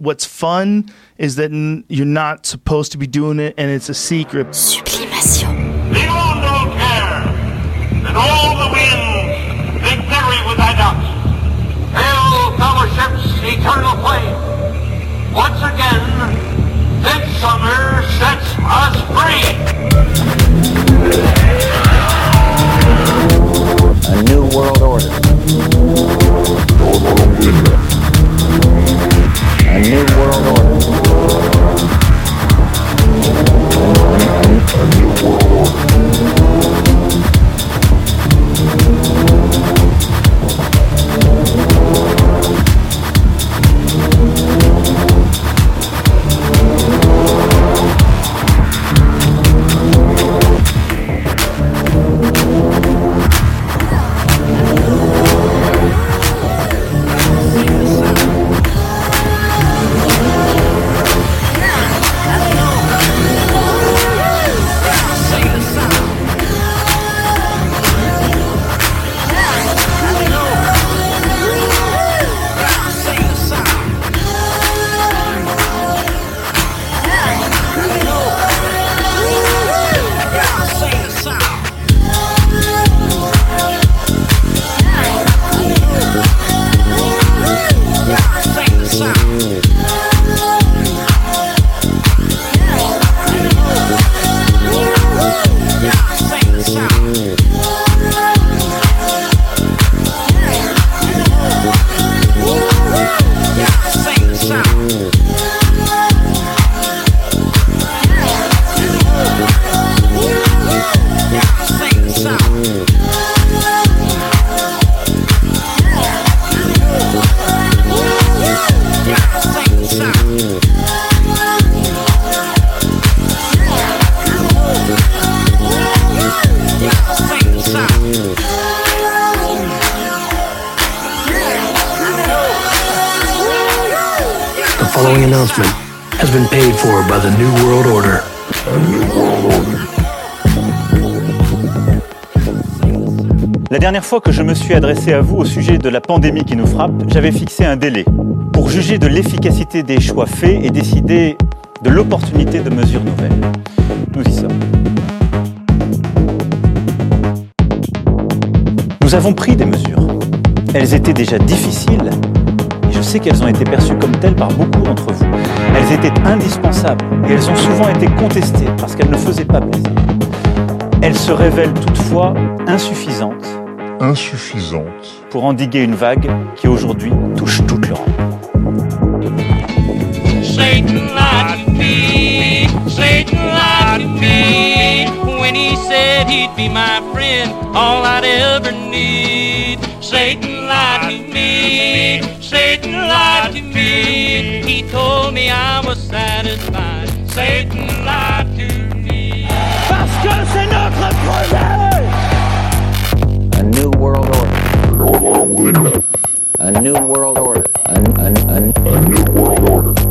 What's fun is that n- you're not supposed to be doing it and it's a secret. Sublimation. Leave on don't care, and all the winds they carry with thy dust. Hail fellowship's eternal flame. Once again, midsummer sets us free. A new world order. A new world order. The à vous au sujet de la pandémie qui nous frappe, j'avais fixé un délai pour juger de l'efficacité des choix faits et décider de l'opportunité de mesures nouvelles. Nous y sommes. Nous avons pris des mesures. Elles étaient déjà difficiles et je sais qu'elles ont été perçues comme telles par beaucoup d'entre vous. Elles étaient indispensables et elles ont souvent été contestées parce qu'elles ne faisaient pas plaisir. Elles se révèlent toutefois insuffisantes insuffisante. Pour endiguer une vague qui aujourd'hui touche toute l'Europe. World order. A new world order. A, a, a, A new world order.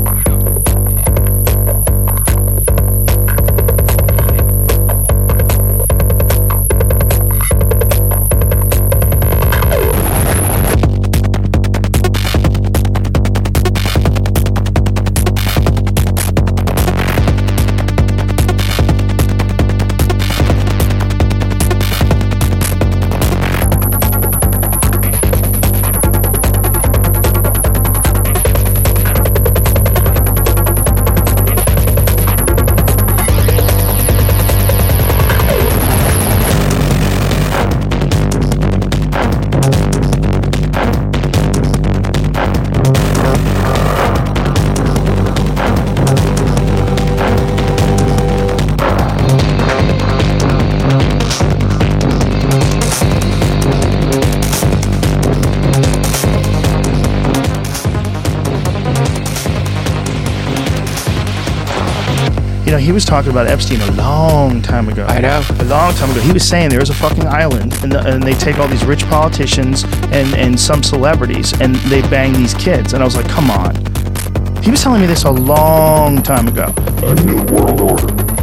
You know, he was talking about Epstein a long time ago. I know. A long time ago. He was saying there is a fucking island, and, the, and they take all these rich politicians and, and some celebrities, and they bang these kids. And I was like, come on. He was telling me this a long time ago. A new world order.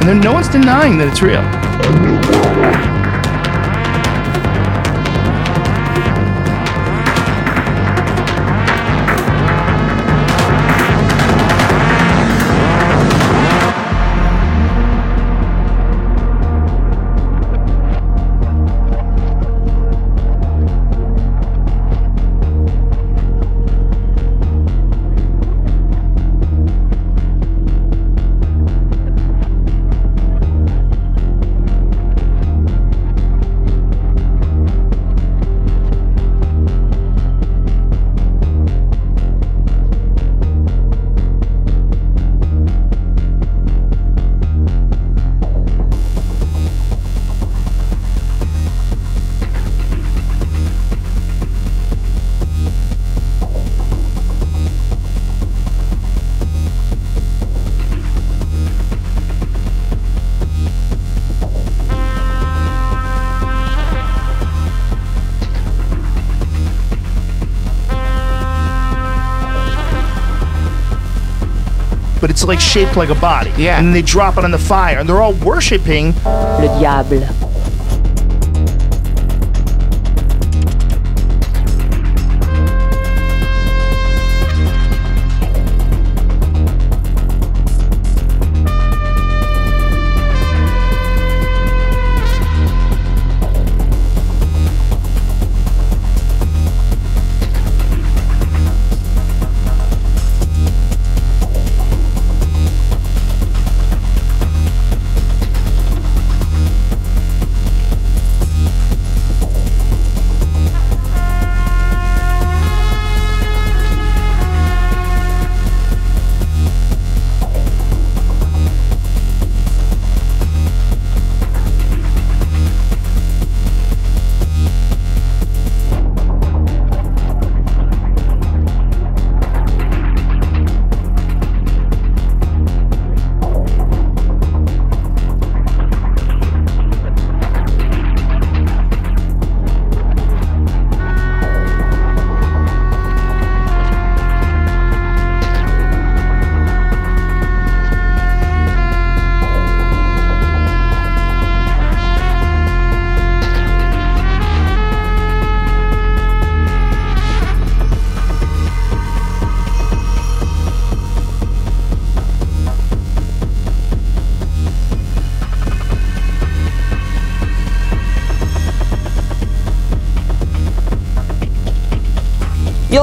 And then no one's denying that it's real. But it's like shaped like a body. Yeah. And then they drop it on the fire, and they're all worshiping Le diable.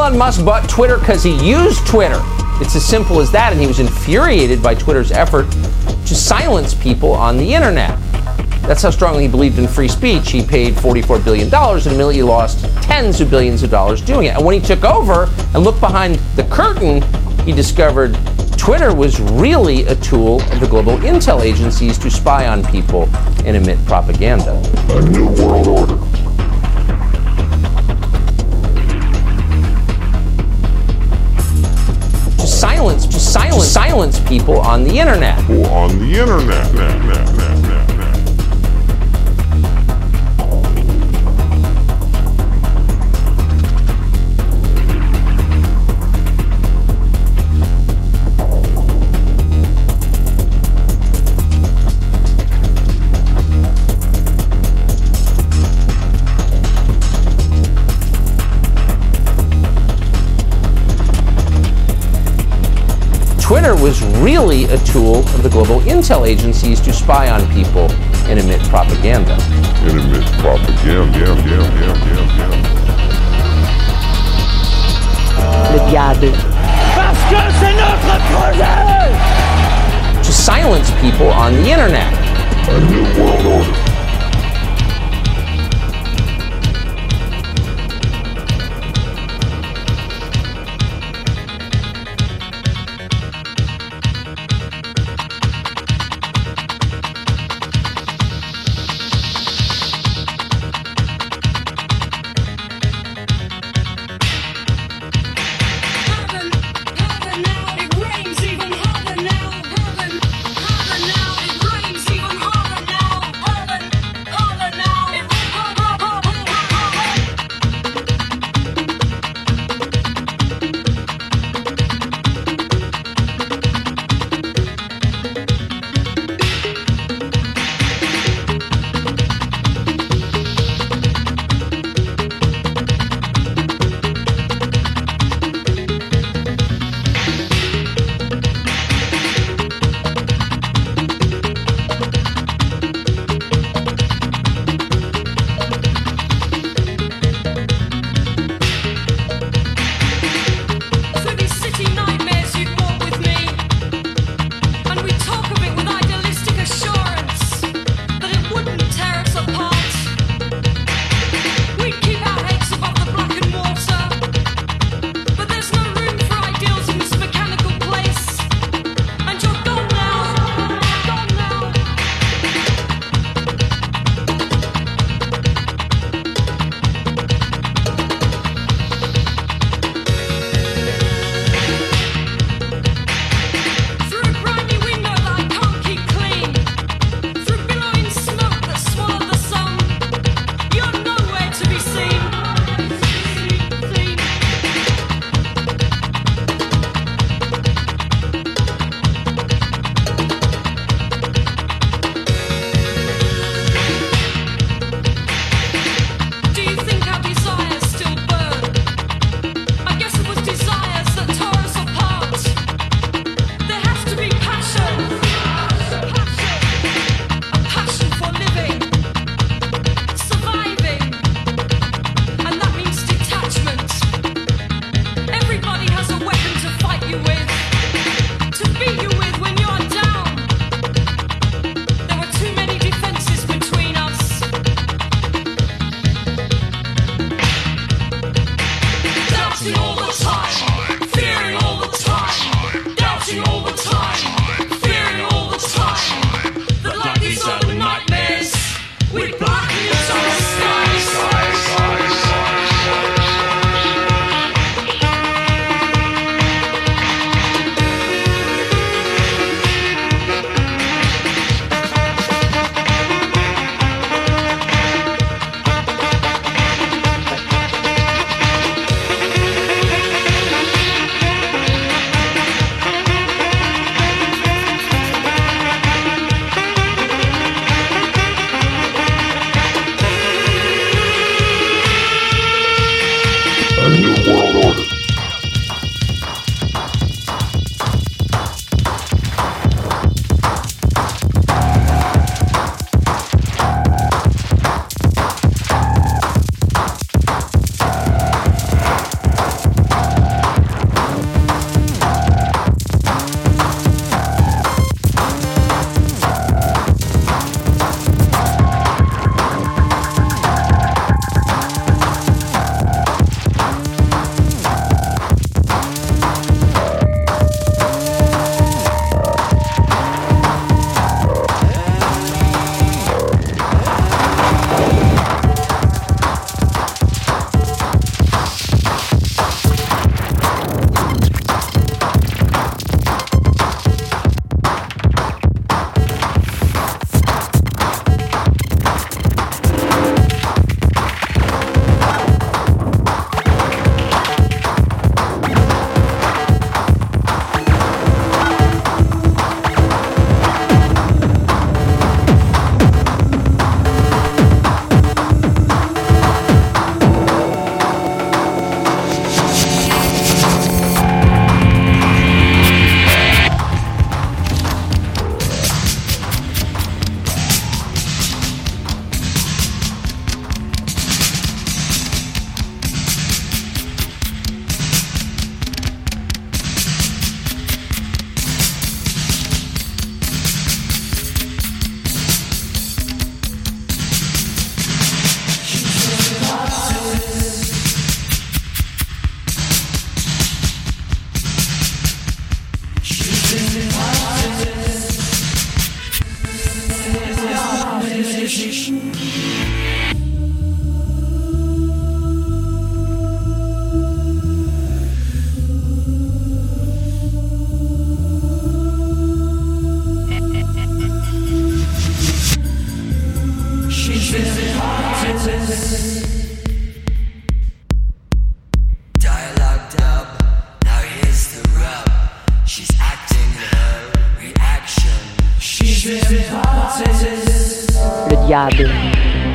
Elon Musk bought Twitter because he used Twitter. It's as simple as that, and he was infuriated by Twitter's effort to silence people on the internet. That's how strongly he believed in free speech. He paid $44 billion and immediately lost tens of billions of dollars doing it. And when he took over and looked behind the curtain, he discovered Twitter was really a tool of the global intel agencies to spy on people and emit propaganda. A new world order. Silence, people on the internet. People on the internet. Twitter was really a tool of the global intel agencies to spy on people and emit propaganda. And emit propaganda. Yeah, yeah, yeah, yeah, yeah. Le diable. To silence people on the internet. A new world order. Le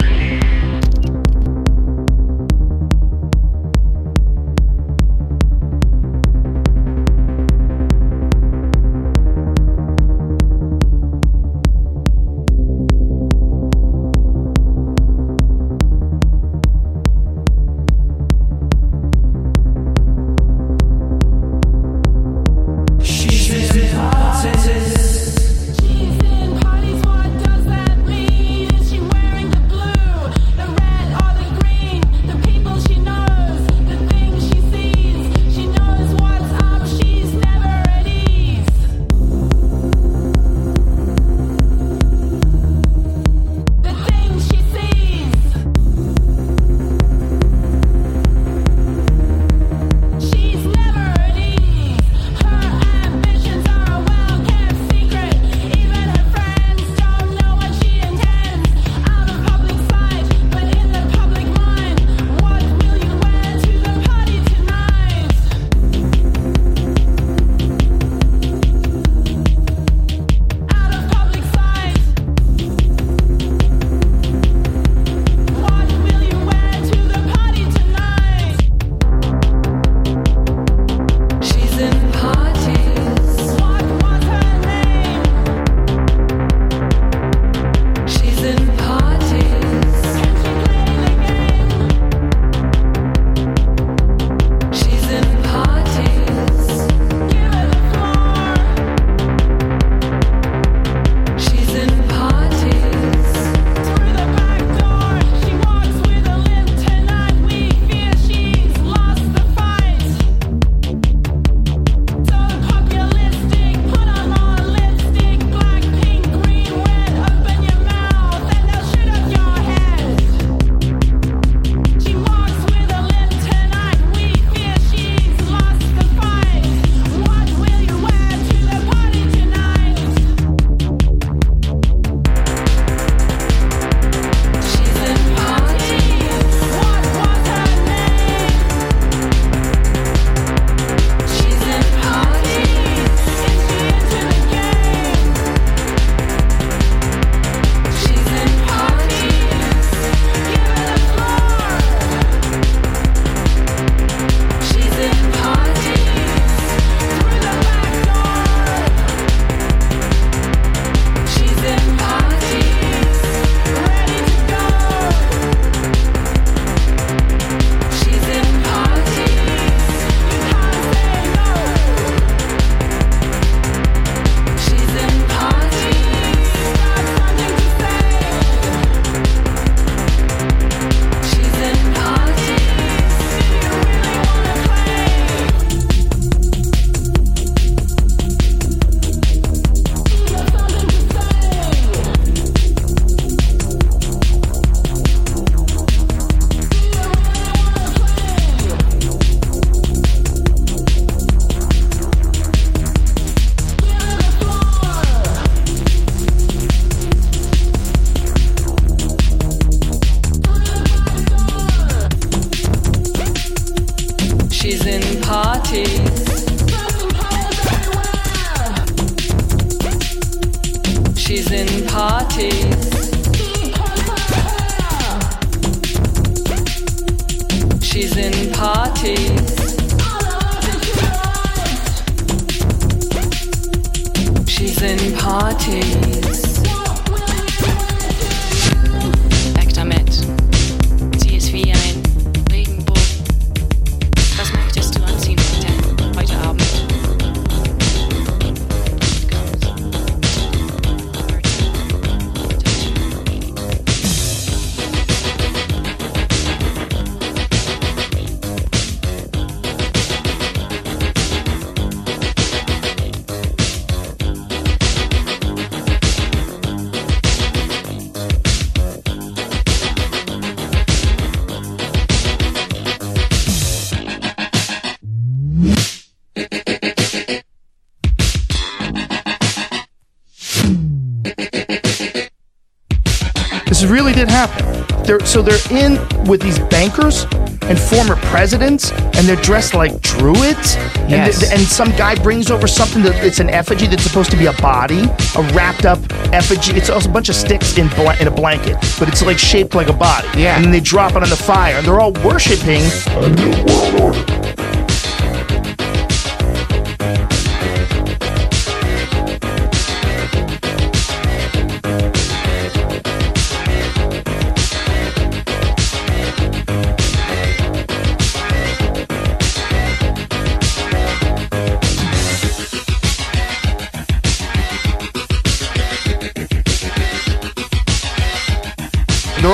They're so they're in with these bankers and former presidents, and they're dressed like druids. And, Yes. th- and some guy brings over something that it's an effigy that's supposed to be a body, a wrapped up effigy. It's also a bunch of sticks in bla- in a blanket, but it's like shaped like a body. Yeah. And then they drop it on the fire, and they're all worshiping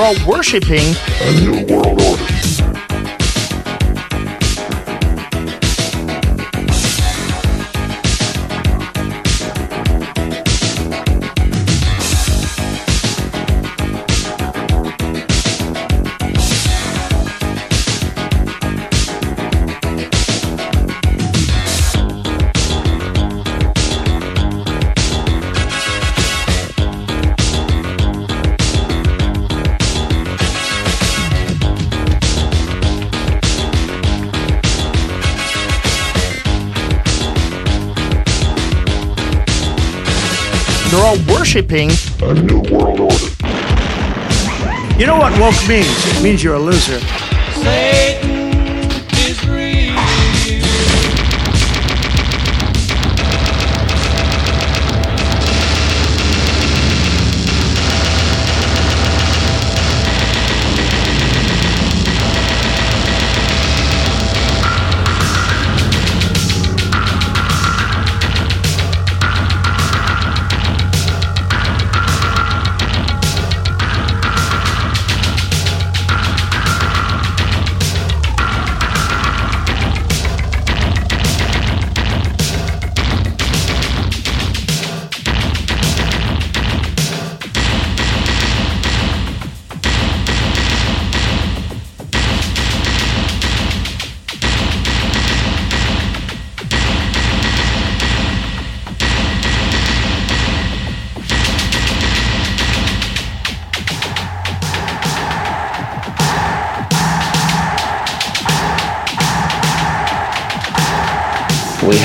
all worshiping a new world order. They're all worshiping a new world order. You know what woke means? It means you're a loser. Satan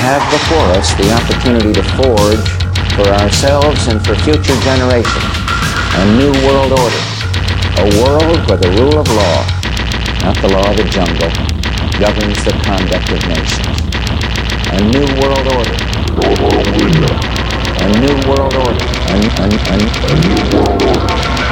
have before us the opportunity to forge for ourselves and for future generations a new world order. A world where the rule of law, not the law of the jungle, governs the conduct of nations. A new world order. A new world order. A, a, a, a new world order.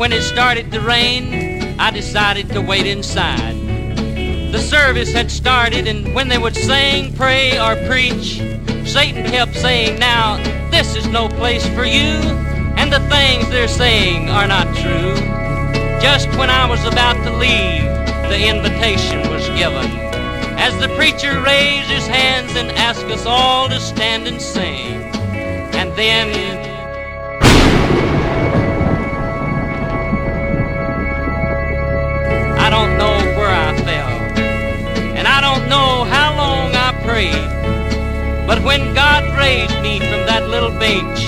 When it started to rain, I decided to wait inside. The service had started, and when they would sing, pray, or preach, Satan kept saying, Now, this is no place for you, and the things they're saying are not true. Just when I was about to leave, the invitation was given. As the preacher raised his hands and asked us all to stand and sing. And then God raised me from that little bench,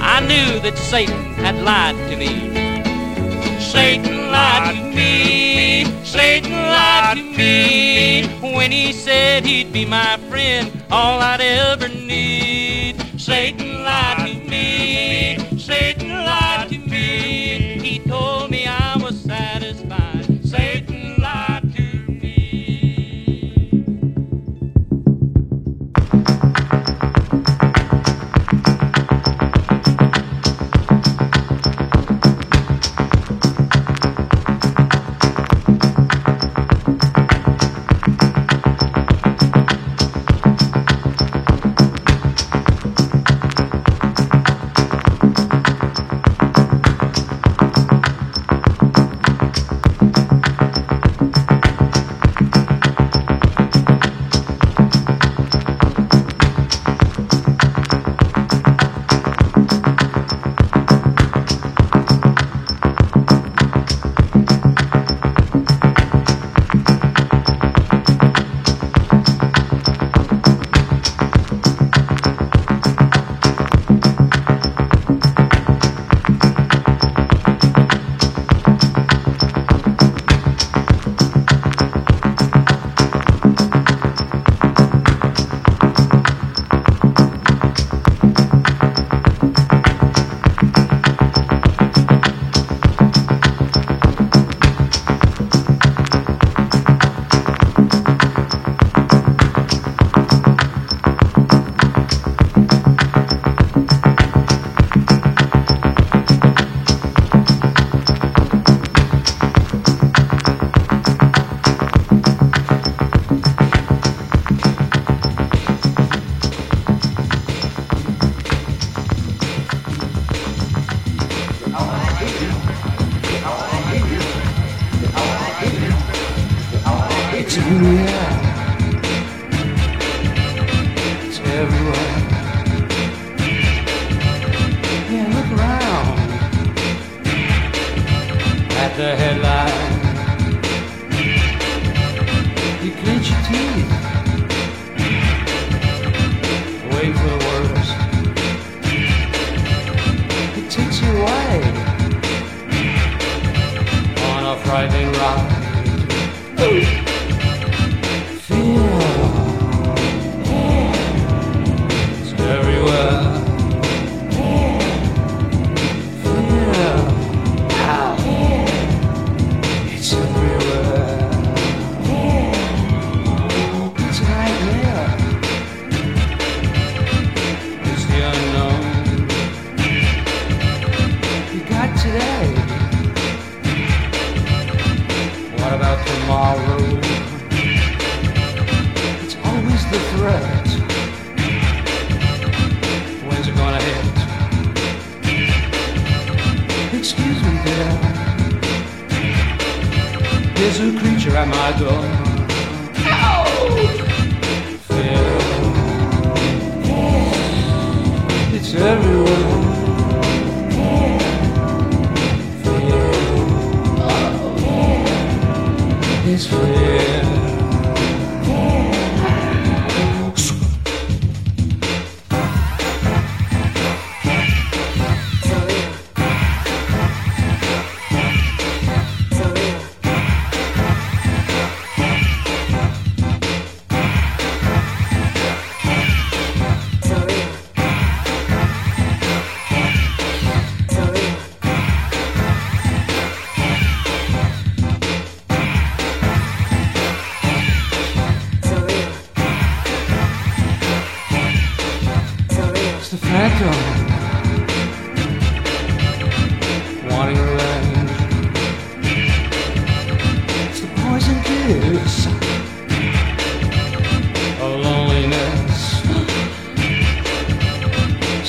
I knew that Satan had lied to me. Satan lied to me. Satan lied to me. When he said he'd be my friend, all I'd ever need. Satan lied to me.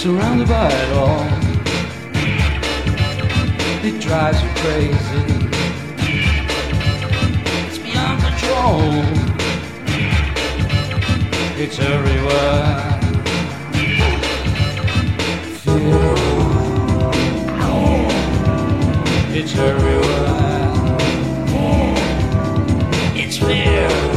Surrounded by it all. It drives you crazy. It's beyond control. It's everywhere. Fear. It's everywhere. It's fear.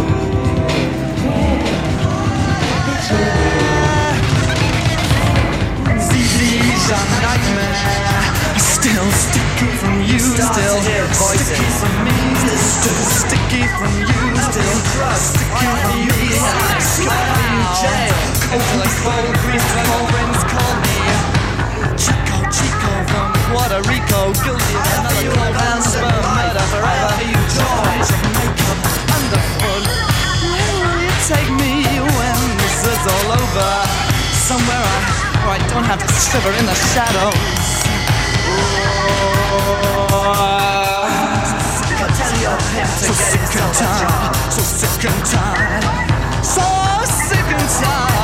Still sticky from me, still sticky from you, still sticky from me. I'm stuck in jail. Cold, green, cold friends call me Chico, Chico from Puerto Rico, guilty of another cold handsperm murder forever. You joy, Jamaica, underfoot. Where will you take me when this is all over? Somewhere I, I don't have to shiver in the shadows. So sick and tired, so sick and tired, so sick and tired.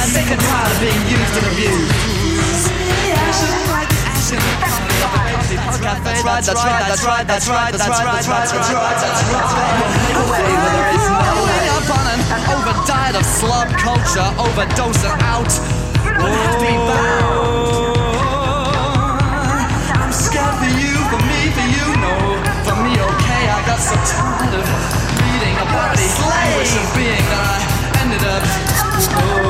Sick and tired of being used and abused. That's right, that's right, that's right, that's right, that's right, that's right, that's right, that's right. There is way up on an overdiet of slob culture, overdosing out. I'm scared for you, for me, for you, no, for me, okay. I got so tired of reading about the language of being that I ended up. Oh,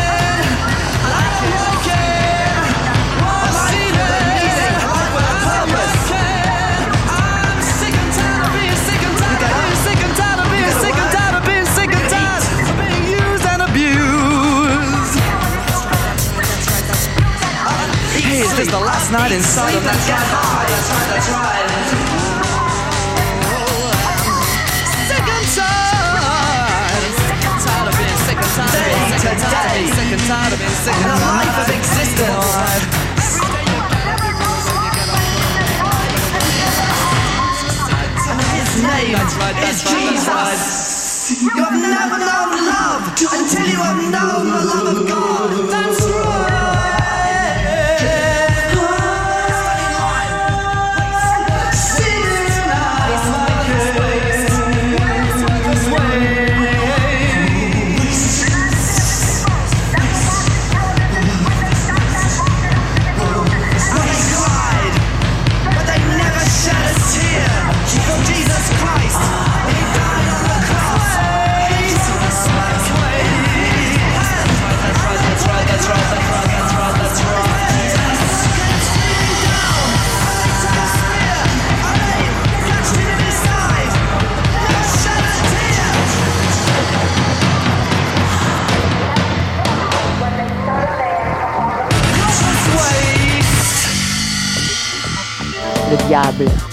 is the last night inside of that get high? That's right, that's right. Sick and tired. Sick and tired of being sick and tired being sick and tired of being sick and tired of being sick and tired. life of existence. Name that's right, that's is right, Jesus. You've never known love until you have known the love of God. That's Jesus Le